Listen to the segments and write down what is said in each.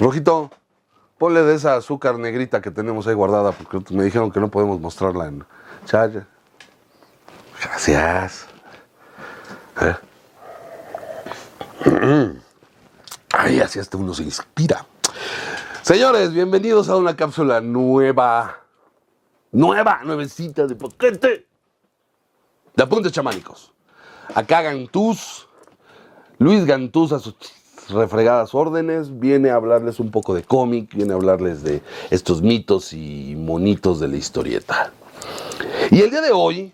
Rojito, ponle de esa azúcar negrita que tenemos ahí guardada, porque me dijeron que no podemos mostrarla en Chaya. Gracias. Ver. Ay, así hasta uno se inspira. Señores, bienvenidos a una cápsula nueva. Nueva, nuevecita de potente. De apuntes chamánicos. Acá Gantús, Luis Gantús a sus refregadas órdenes, viene a hablarles un poco de cómic, viene a hablarles de estos mitos y monitos de la historieta. Y el día de hoy,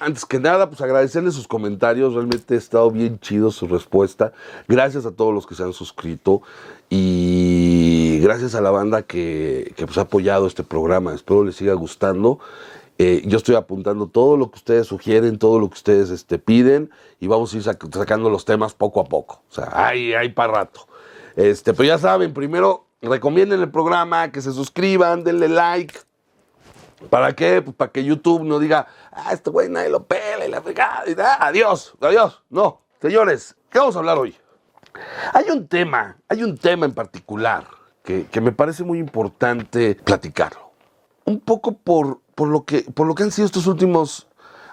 antes que nada, pues agradecerles sus comentarios, realmente ha estado bien chido su respuesta. Gracias a todos los que se han suscrito y gracias a la banda que, que pues, ha apoyado este programa. Espero les siga gustando. Eh, yo estoy apuntando todo lo que ustedes sugieren, todo lo que ustedes este, piden y vamos a ir sacando los temas poco a poco. O sea, hay, hay para rato. Este, pero ya saben, primero recomienden el programa, que se suscriban, denle like. ¿Para qué? Pues para que YouTube no diga, ah, este güey nadie lo pela y la fregada. Y, ah, adiós, adiós. No, señores, ¿qué vamos a hablar hoy? Hay un tema, hay un tema en particular que, que me parece muy importante platicarlo. Un poco por, por lo que, por lo que han sido estos últimos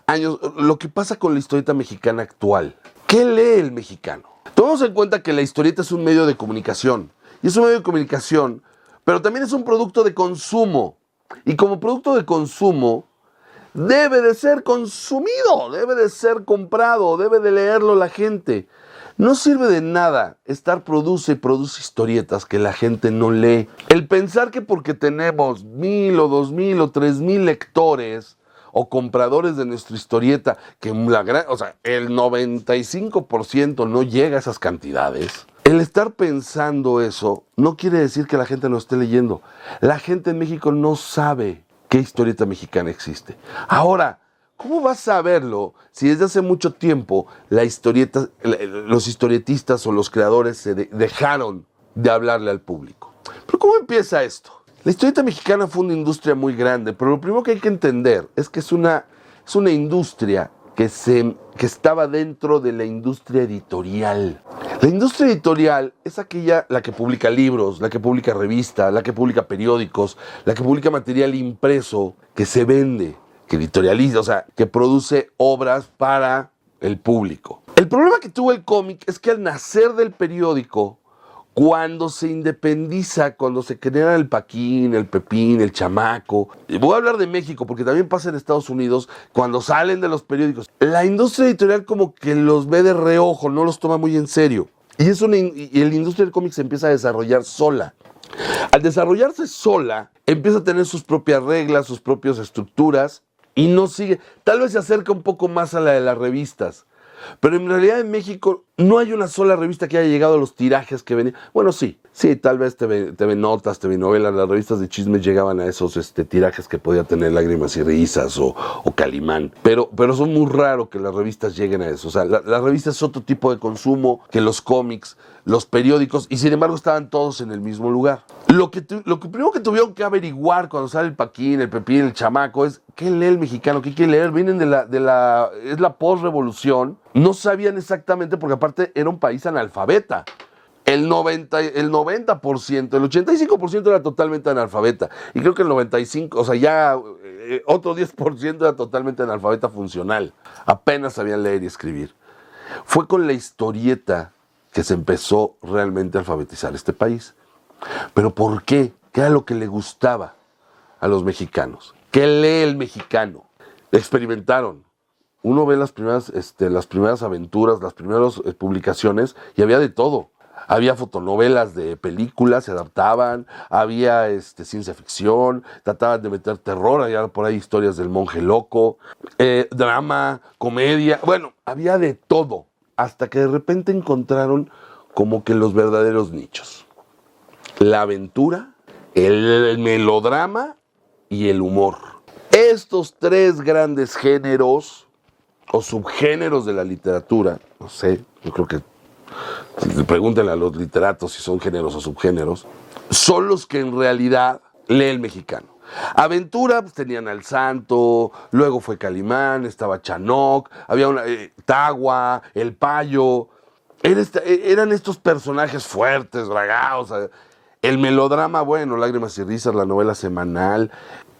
años, lo que pasa con la historieta mexicana actual. ¿Qué lee el mexicano? Tomemos en cuenta que la historieta es un medio de comunicación. Y es un medio de comunicación, pero también es un producto de consumo. Y como producto de consumo, debe de ser consumido, debe de ser comprado, debe de leerlo la gente. No sirve de nada estar produce y produce historietas que la gente no lee. El pensar que porque tenemos mil o dos mil o tres mil lectores o compradores de nuestra historieta, que la gran, o sea, el 95% no llega a esas cantidades. El estar pensando eso no quiere decir que la gente no esté leyendo. La gente en México no sabe qué historieta mexicana existe. Ahora, ¿Cómo vas a saberlo si desde hace mucho tiempo la historieta, los historietistas o los creadores se dejaron de hablarle al público? Pero ¿cómo empieza esto? La historieta mexicana fue una industria muy grande, pero lo primero que hay que entender es que es una, es una industria que, se, que estaba dentro de la industria editorial. La industria editorial es aquella la que publica libros, la que publica revistas, la que publica periódicos, la que publica material impreso que se vende que editorializa, o sea, que produce obras para el público. El problema que tuvo el cómic es que al nacer del periódico, cuando se independiza, cuando se genera el Paquín, el Pepín, el Chamaco, y voy a hablar de México porque también pasa en Estados Unidos, cuando salen de los periódicos, la industria editorial como que los ve de reojo, no los toma muy en serio. Y, es y la industria del cómic se empieza a desarrollar sola. Al desarrollarse sola, empieza a tener sus propias reglas, sus propias estructuras, y no sigue, tal vez se acerca un poco más a la de las revistas, pero en realidad en México no hay una sola revista que haya llegado a los tirajes que venían. Bueno, sí, sí, tal vez TV, TV Notas, TV Novelas, las revistas de chismes llegaban a esos este, tirajes que podía tener Lágrimas y Risas o, Calimán. Pero, pero son muy raro que las revistas lleguen a eso. O sea, la, la revista es otro tipo de consumo que los cómics los periódicos, y sin embargo estaban todos en el mismo lugar. Lo que, lo primero que tuvieron que averiguar cuando sale el Paquín, el Pepín, el Chamaco, es qué lee el mexicano, qué quiere leer. Vienen de la, de la, es la postrevolución. No sabían exactamente, porque aparte era un país analfabeta. El 90, el 90%, el 85% era totalmente analfabeta. Y creo que el 95%, o sea, ya eh, otro 10% era totalmente analfabeta funcional. Apenas sabían leer y escribir. Fue con la historieta que se empezó realmente a alfabetizar este país. Pero ¿por qué? ¿Qué era lo que le gustaba a los mexicanos? ¿Qué lee el mexicano? Experimentaron. Uno ve las primeras, este, las primeras aventuras, las primeras eh, publicaciones y había de todo. Había fotonovelas de películas, se adaptaban, había este, ciencia ficción, trataban de meter terror, había por ahí historias del monje loco, eh, drama, comedia, bueno, había de todo hasta que de repente encontraron como que los verdaderos nichos. La aventura, el, melodrama y el humor. Estos tres grandes géneros o subgéneros de la literatura, no sé, yo creo que pregúntenle a los literatos si son géneros o subgéneros, son los que en realidad lee el mexicano. Aventura, pues tenían al Santo, luego fue Calimán, estaba Chanoc, había una, eh, Tagua, El Payo. E, eran estos personajes fuertes, bragados. Eh, El melodrama, bueno, Lágrimas y Risas, la novela semanal.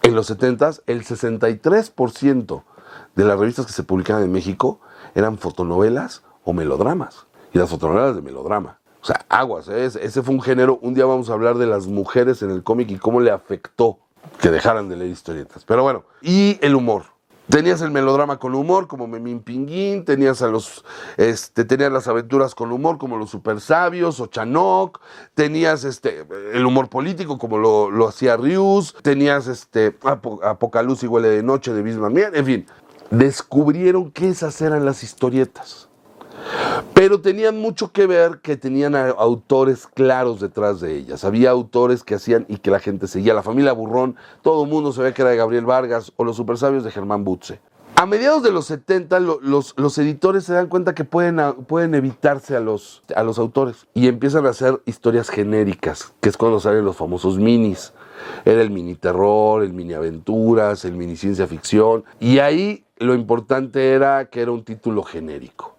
En los 70 el 63% de las revistas que se publicaban en México eran fotonovelas o melodramas. Y las fotonovelas de melodrama. O sea, aguas, ¿eh? ese fue un género. Un día vamos a hablar de las mujeres en el cómic y cómo le afectó que dejaran de leer historietas. Pero bueno, y el humor. Tenías el melodrama con humor, como Memín Pinguín, tenías los, este, tenías las aventuras con humor, como los super sabios, o Chanok, tenías este, el humor político, como lo, lo hacía Rius, tenías este, Apocaluz y Huele de Noche de Bismarck, en fin, descubrieron que esas eran las historietas. Pero tenían mucho que ver que tenían autores claros detrás de ellas. Había autores que hacían y que la gente seguía. La familia Burrón, todo el mundo sabía que era de Gabriel Vargas o los supersabios de Germán Butze. A mediados de los 70, los, los, editores se dan cuenta que pueden, pueden evitarse a los, a los autores y empiezan a hacer historias genéricas, que es cuando salen los famosos minis. Era el mini terror, el mini aventuras, el mini ciencia ficción. Y ahí lo importante era que era un título genérico.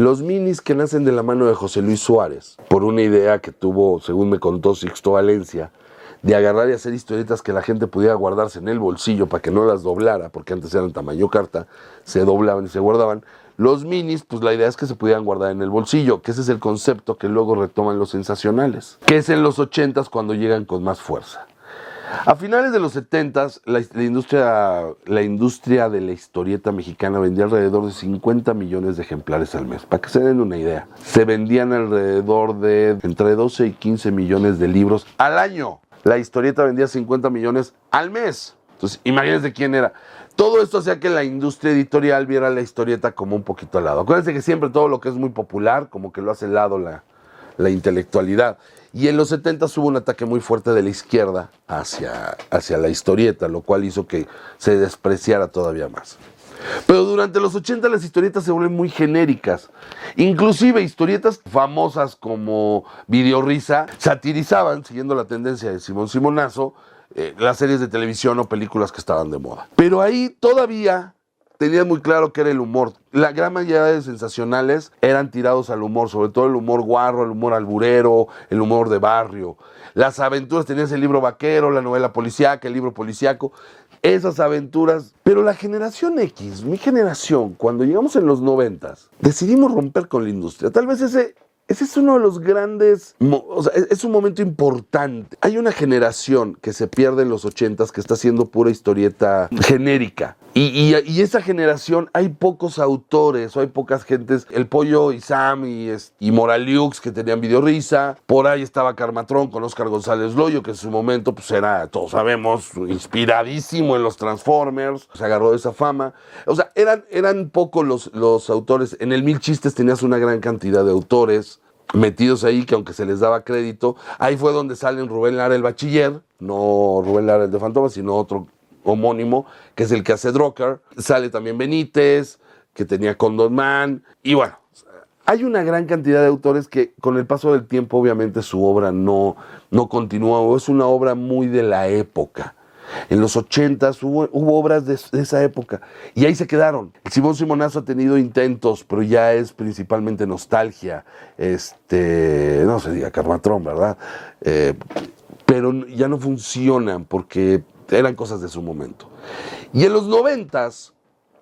Los minis que nacen de la mano de José Luis Suárez, por una idea que tuvo, según me contó Sixto Valencia, de agarrar y hacer historietas que la gente pudiera guardarse en el bolsillo para que no las doblara, porque antes eran tamaño carta, se doblaban y se guardaban. Los minis, pues la idea es que se pudieran guardar en el bolsillo, que ese es el concepto que luego retoman los sensacionales, que es en los ochentas cuando llegan con más fuerza. A finales de los 70 la, industria, la industria de la historieta mexicana vendía alrededor de 50 millones de ejemplares al mes. Para que se den una idea, se vendían alrededor de entre 12 y 15 millones de libros al año. La historieta vendía 50 millones al mes. Entonces, imagínense quién era. Todo esto hacía que la industria editorial viera la historieta como un poquito al lado. Acuérdense que siempre todo lo que es muy popular, como que lo hace al lado la, la intelectualidad. Y en los 70 hubo un ataque muy fuerte de la izquierda hacia, hacia la historieta, lo cual hizo que se despreciara todavía más. Pero durante los 80 las historietas se vuelven muy genéricas. Inclusive historietas famosas como Videorrisa satirizaban, siguiendo la tendencia de Simón Simonazo, eh, las series de televisión o películas que estaban de moda. Pero ahí todavía tenían muy claro que era el humor. La gran mayoría de sensacionales eran tirados al humor, sobre todo el humor guarro, el humor alburero, el humor de barrio. Las aventuras, tenías el libro vaquero, la novela policíaca, el libro policíaco, esas aventuras. Pero la generación X, mi generación, cuando llegamos en los noventas, decidimos romper con la industria. Tal vez ese ese es uno de los grandes, o sea, es un momento importante. Hay una generación que se pierde en los ochentas que está haciendo pura historieta genérica. Y, esa generación hay pocos autores, o hay pocas gentes. El Pollo y Sam y, y Moraliux que tenían videorrisa. Por ahí estaba Carmatrón con Oscar González Loyo, que en su momento pues era, todos sabemos, inspiradísimo en los Transformers. Se agarró de esa fama. O sea, eran, eran pocos los, los autores. En el Mil Chistes tenías una gran cantidad de autores metidos ahí, que aunque se les daba crédito, ahí fue donde salen Rubén Lara el bachiller, no Rubén Lara el de Fantoma, sino otro homónimo, que es el que hace Drucker. Sale también Benítez, que tenía Condon Man, y bueno, hay una gran cantidad de autores que con el paso del tiempo obviamente su obra no, no continúa, es una obra muy de la época. En los 80 hubo, hubo obras de, esa época y ahí se quedaron. Simón Simonazo ha tenido intentos, pero ya es principalmente nostalgia. Este, no se diga Carmatrón, ¿verdad? Eh, pero ya no funcionan porque eran cosas de su momento. Y en los 90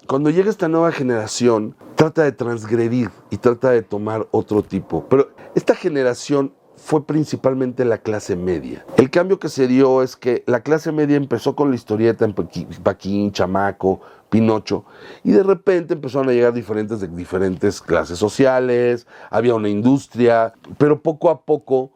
cuando llega esta nueva generación, trata de transgredir y trata de tomar otro tipo. Pero esta generación fue principalmente la clase media. El cambio que se dio es que la clase media empezó con la historieta en Paquín, Chamaco, Pinocho, y de repente empezaron a llegar diferentes de diferentes clases sociales, había una industria, pero poco a poco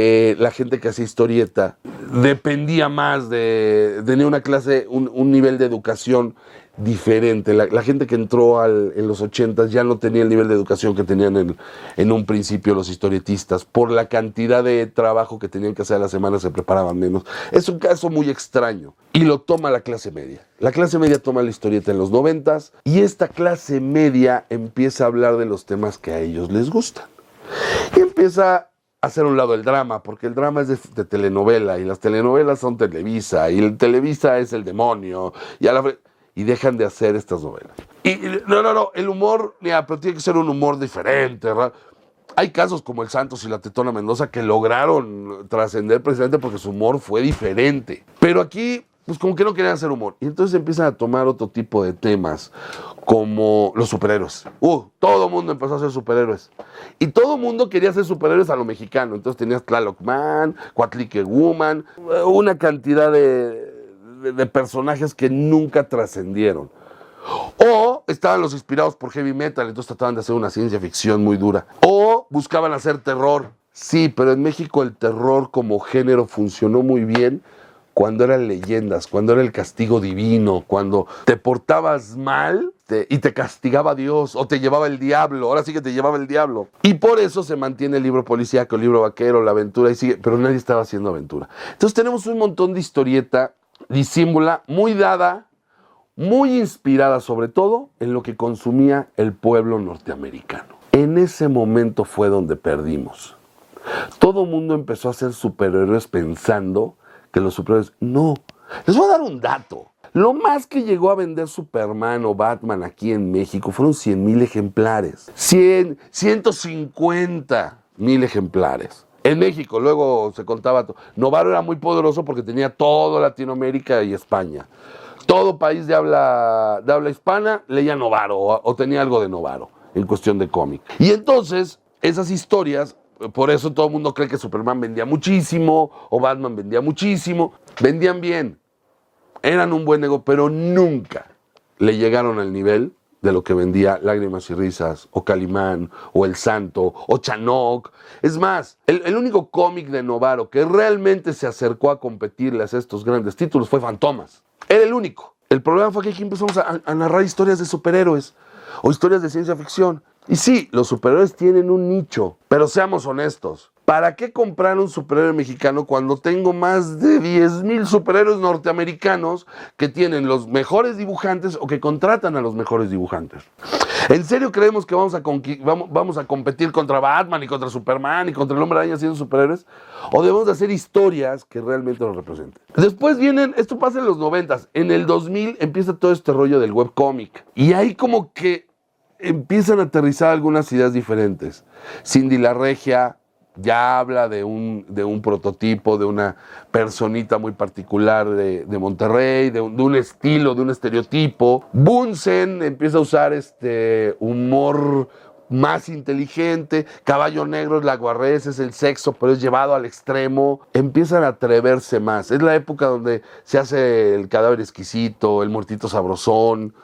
eh, la gente que hacía historieta dependía más de, tener una clase, un nivel de educación diferente. La, gente que entró en los 80 ya no tenía el nivel de educación que tenían en, en, un principio los historietistas. Por la cantidad de trabajo que tenían que hacer a la semana se preparaban menos. Es un caso muy extraño. Y lo toma la clase media. La clase media toma la historieta en los 90 y esta clase media empieza a hablar de los temas que a ellos les gustan. Y empieza hacer un lado el drama, porque el drama es de, telenovela y las telenovelas son Televisa y el Televisa es el demonio y a la y dejan de hacer estas novelas. Y no, no, no, el humor, mira, pero tiene que ser un humor diferente. Hay casos como el Santos y la Tetona Mendoza que lograron trascender precisamente porque su humor fue diferente. Pero aquí pues como que no querían hacer humor. Y entonces empiezan a tomar otro tipo de temas, como los superhéroes. Uh, todo el mundo empezó a ser superhéroes. Y todo el mundo quería ser superhéroes a lo mexicano. Entonces tenías Tlaloc Man, Cuatlique Woman, una cantidad de, de personajes que nunca trascendieron. O estaban los inspirados por heavy metal, entonces trataban de hacer una ciencia ficción muy dura. O buscaban hacer terror. Sí, pero en México el terror como género funcionó muy bien cuando eran leyendas, cuando era el castigo divino, cuando te portabas mal y te castigaba Dios o te llevaba el diablo, ahora sí que te llevaba el diablo. Y por eso se mantiene el libro policíaco, el libro vaquero, la aventura y sigue, pero nadie estaba haciendo aventura. Entonces tenemos un montón de historieta disímbula, muy dada, muy inspirada sobre todo en lo que consumía el pueblo norteamericano. En ese momento fue donde perdimos. Todo mundo empezó a ser superhéroes pensando que los superhéroes. No. Les voy a dar un dato. Lo más que llegó a vender Superman o Batman aquí en México fueron 100 mil ejemplares. 100, 150 mil ejemplares. En México, luego se contaba. Novaro era muy poderoso porque tenía toda Latinoamérica y España. Todo país de habla, de habla hispana leía Novaro o, o tenía algo de Novaro en cuestión de cómic. Y entonces, esas historias por eso todo el mundo cree que Superman vendía muchísimo o Batman vendía muchísimo. Vendían bien, eran un buen negocio, pero nunca le llegaron al nivel de lo que vendía Lágrimas y Risas, o Calimán, o El Santo, o Chanok. Es más, el, único cómic de Novaro que realmente se acercó a competirles a estos grandes títulos fue Fantomas. Era el único. El problema fue que aquí empezamos a narrar historias de superhéroes o historias de ciencia ficción. Y sí, los superhéroes tienen un nicho, pero seamos honestos. ¿Para qué comprar un superhéroe mexicano cuando tengo más de 10 mil superhéroes norteamericanos que tienen los mejores dibujantes o que contratan a los mejores dibujantes? ¿En serio creemos que vamos a, vamos, a competir contra Batman y contra Superman y contra el hombre araña siendo superhéroes? ¿O debemos de hacer historias que realmente los representen? Después vienen, esto pasa en los 90, en el 2000 empieza todo este rollo del webcómic. Y hay como que empiezan a aterrizar algunas ideas diferentes. Cindy la Regia ya habla de un, de un prototipo, de una personita muy particular de, Monterrey, de un, estilo, de un estereotipo. Bunsen empieza a usar este humor más inteligente, Caballo Negro es la guarrez, es el sexo, pero es llevado al extremo, empiezan a atreverse más. Es la época donde se hace el cadáver exquisito, el muertito sabrosón,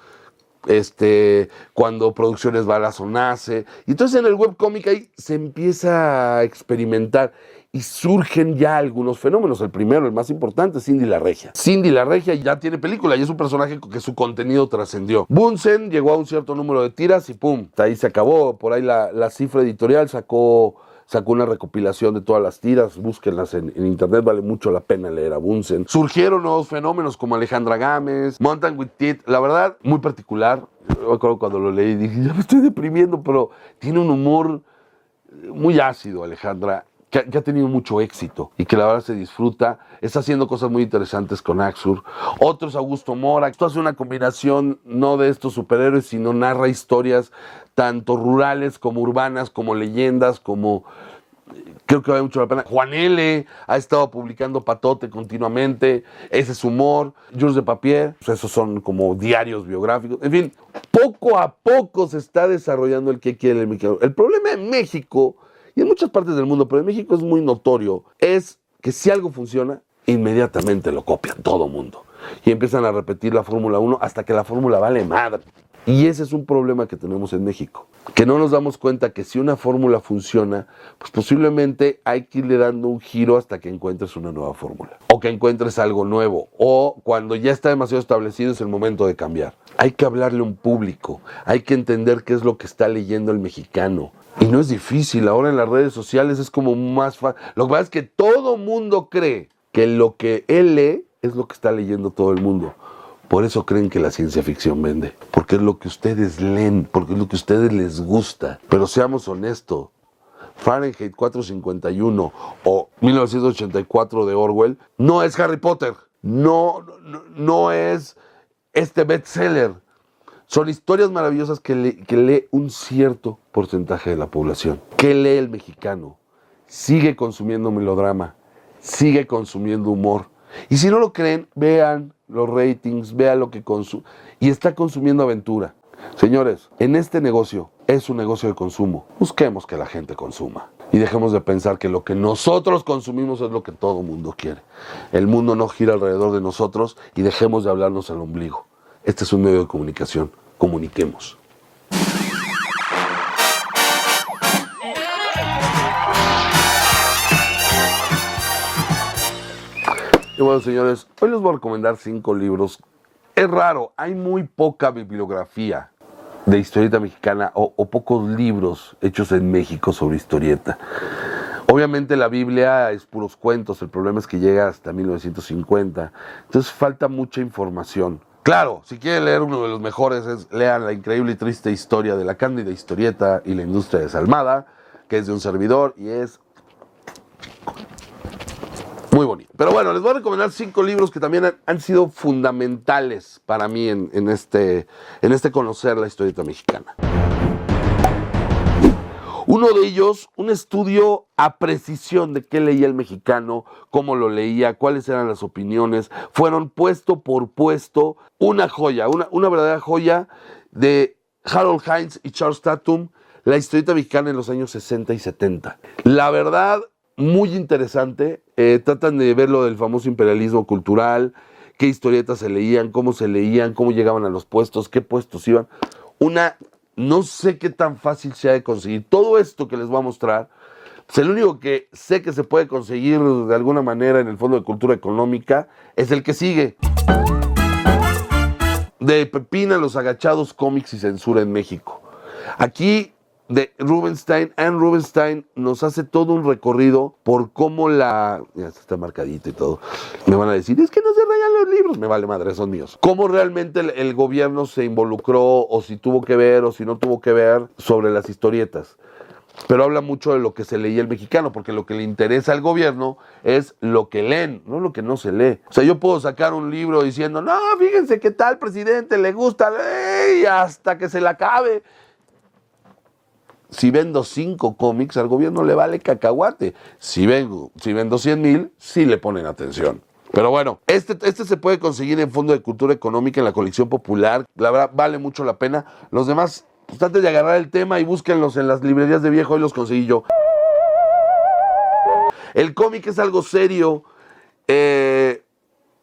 este, cuando Producciones Balazo nace. Y entonces en el webcómic ahí se empieza a experimentar y surgen ya algunos fenómenos. El primero, el más importante, Cindy la Regia. Cindy la Regia ya tiene película y es un personaje que su contenido trascendió. Bunsen llegó a un cierto número de tiras y pum, ahí se acabó. Por ahí la, la cifra editorial sacó sacó una recopilación de todas las tiras, búsquenlas en, internet, vale mucho la pena leer a Bunsen. Surgieron nuevos fenómenos como Alejandra Gámez, Mountain with Tit, la verdad, muy particular. Yo me acuerdo cuando lo leí, dije, ya me estoy deprimiendo, pero tiene un humor muy ácido, Alejandra que, ha tenido mucho éxito y que la verdad se disfruta. Está haciendo cosas muy interesantes con Axur. Otros, Augusto Mora. Esto hace una combinación no de estos superhéroes, sino narra historias tanto rurales como urbanas, como leyendas, como creo que vale mucho la pena. Juan L. ha estado publicando Patote continuamente, ese es humor. Jules de Papier, pues esos son como diarios biográficos. En fin, poco a poco se está desarrollando el que quiere el mexicano. El problema en México y en muchas partes del mundo, pero en México es muy notorio, es que si algo funciona, inmediatamente lo copian todo mundo. Y empiezan a repetir la Fórmula 1 hasta que la Fórmula vale madre. Y ese es un problema que tenemos en México, que no nos damos cuenta que si una fórmula funciona, pues posiblemente hay que irle dando un giro hasta que encuentres una nueva fórmula, o que encuentres algo nuevo, o cuando ya está demasiado establecido es el momento de cambiar. Hay que hablarle a un público, hay que entender qué es lo que está leyendo el mexicano, y no es difícil, ahora en las redes sociales es como más fácil. Lo que pasa es que todo mundo cree que lo que él lee es lo que está leyendo todo el mundo. Por eso creen que la ciencia ficción vende. Porque es lo que ustedes leen, porque es lo que a ustedes les gusta. Pero seamos honestos. Fahrenheit 451 o 1984 de Orwell no es Harry Potter. No, no, no es este bestseller Son historias maravillosas que, lee un cierto porcentaje de la población. ¿Qué lee el mexicano? Sigue consumiendo melodrama, sigue consumiendo humor. Y si no lo creen, vean los ratings, vean lo que consume. Y está consumiendo aventura. Señores, en este negocio es un negocio de consumo. Busquemos que la gente consuma. Y dejemos de pensar que lo que nosotros consumimos es lo que todo mundo quiere. El mundo no gira alrededor de nosotros y dejemos de hablarnos al ombligo. Este es un medio de comunicación. Comuniquemos. Y bueno, señores, hoy les voy a recomendar cinco libros. Es raro, hay muy poca bibliografía de historieta mexicana o, o, pocos libros hechos en México sobre historieta. Obviamente la Biblia es puros cuentos, el problema es que llega hasta 1950, entonces falta mucha información. Claro, si quieren leer uno de los mejores, es, lean la increíble y triste historia de la cándida historieta y la industria desalmada, que es de un servidor y es muy bonito. Pero bueno, les voy a recomendar cinco libros que también han, sido fundamentales para mí en, este, en este conocer la historieta mexicana. Uno de ellos, un estudio a precisión de qué leía el mexicano, cómo lo leía, cuáles eran las opiniones, fueron puesto por puesto una joya, una, verdadera joya de Harold Hines y Charles Tatum, la historieta mexicana en los años 60 y 70. La verdad, muy interesante, eh, tratan de ver lo del famoso imperialismo cultural, qué historietas se leían, cómo se leían, cómo llegaban a los puestos, qué puestos iban. Una no sé qué tan fácil sea de conseguir. Todo esto que les voy a mostrar, pues el único que sé que se puede conseguir de alguna manera en el Fondo de Cultura Económica es el que sigue. De Pepina, los agachados, cómics y censura en México. Aquí de Rubenstein. Anne Rubenstein nos hace todo un recorrido por cómo la. Está marcadito y todo. Me van a decir, es que no se rayan los libros. Me vale madre, son míos. Cómo realmente el, gobierno se involucró, o si tuvo que ver, o si no tuvo que ver, sobre las historietas. Pero habla mucho de lo que se leía el mexicano, porque lo que le interesa al gobierno es lo que leen, no lo que no se lee. O sea, yo puedo sacar un libro diciendo, no, fíjense qué tal presidente, le gusta, hasta que se le acabe si vendo cinco cómics, al gobierno le vale cacahuate. Si, vengo, si vendo 100 mil, sí le ponen atención. Pero bueno, este, este se puede conseguir en Fondo de Cultura Económica en la colección popular. La verdad, vale mucho la pena. Los demás, pues antes de agarrar el tema y búsquenlos en las librerías de viejo, hoy los conseguí yo. El cómic es algo serio, eh,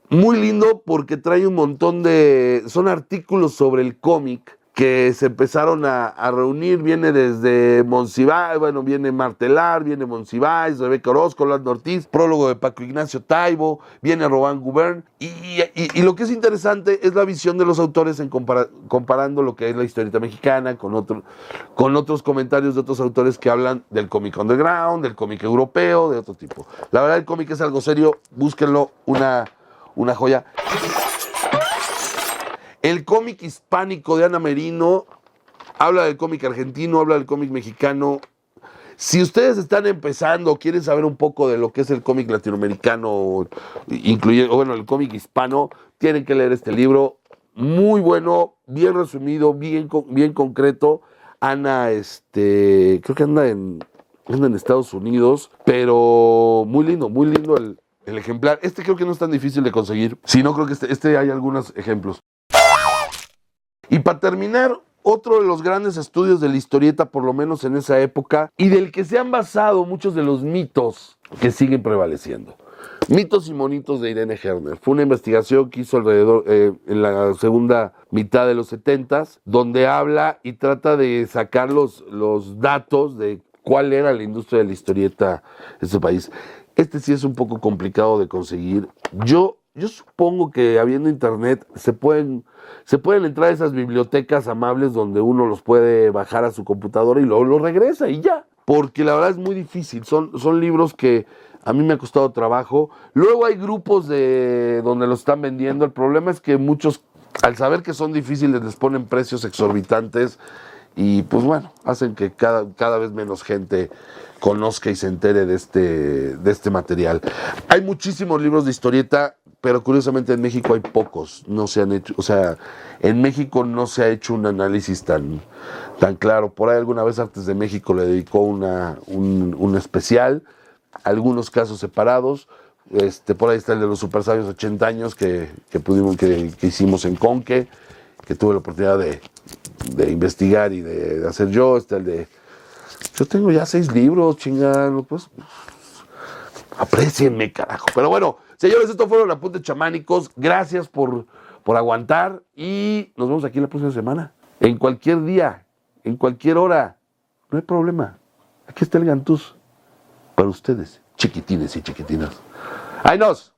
muy lindo porque trae un montón de... Son artículos sobre el cómic que se empezaron a, reunir, viene desde Monsiváis, bueno, viene Martelar, viene Monsiváis, Rebeca Orozco, Lando Ortiz, prólogo de Paco Ignacio Taibo, viene Robán Gubern, y, lo que es interesante es la visión de los autores en comparando lo que es la historieta mexicana con, otro, con otros comentarios de otros autores que hablan del cómic underground, del cómic europeo, de otro tipo. La verdad el cómic es algo serio, búsquenlo, una, una joya. El cómic hispánico de Ana Merino habla del cómic argentino, habla del cómic mexicano. Si ustedes están empezando, quieren saber un poco de lo que es el cómic latinoamericano, incluyendo, bueno, el cómic hispano, tienen que leer este libro. Muy bueno, bien resumido, bien, bien concreto. Ana, este, creo que anda en, en Estados Unidos, pero muy lindo, muy lindo el, ejemplar. Este creo que no es tan difícil de conseguir. Si no, creo que este, este hay algunos ejemplos. Y para terminar, otro de los grandes estudios de la historieta, por lo menos en esa época, y del que se han basado muchos de los mitos que siguen prevaleciendo. Mitos y monitos de Irene Herner. Fue una investigación que hizo alrededor eh, en la segunda mitad de los 70 donde habla y trata de sacar los, los datos de cuál era la industria de la historieta en este país. Este sí es un poco complicado de conseguir. Yo yo supongo que habiendo internet se pueden, se pueden entrar a esas bibliotecas amables donde uno los puede bajar a su computadora y luego lo regresa y ya. Porque la verdad es muy difícil. Son, son libros que a mí me ha costado trabajo. Luego hay grupos de donde los están vendiendo. El problema es que muchos, al saber que son difíciles, les ponen precios exorbitantes y pues bueno, hacen que cada, cada vez menos gente conozca y se entere de este, de este material. Hay muchísimos libros de historieta, pero curiosamente en México hay pocos, no se han hecho, o sea, en México no se ha hecho un análisis tan, tan claro. Por ahí alguna vez Artes de México le dedicó una, un, un especial, algunos casos separados, este, por ahí está el de los super sabios 80 años que, que pudimos, que, que hicimos en Conque, que tuve la oportunidad de, de investigar y de, hacer yo, está el de yo tengo ya seis libros, chingado, pues. Aprecienme, carajo. Pero bueno, señores, estos fueron apuntes chamánicos. Gracias por, por aguantar y nos vemos aquí la próxima semana. En cualquier día, en cualquier hora. No hay problema. Aquí está el Gantús. Para ustedes, chiquitines y chiquitinas. ¡Ay, nos!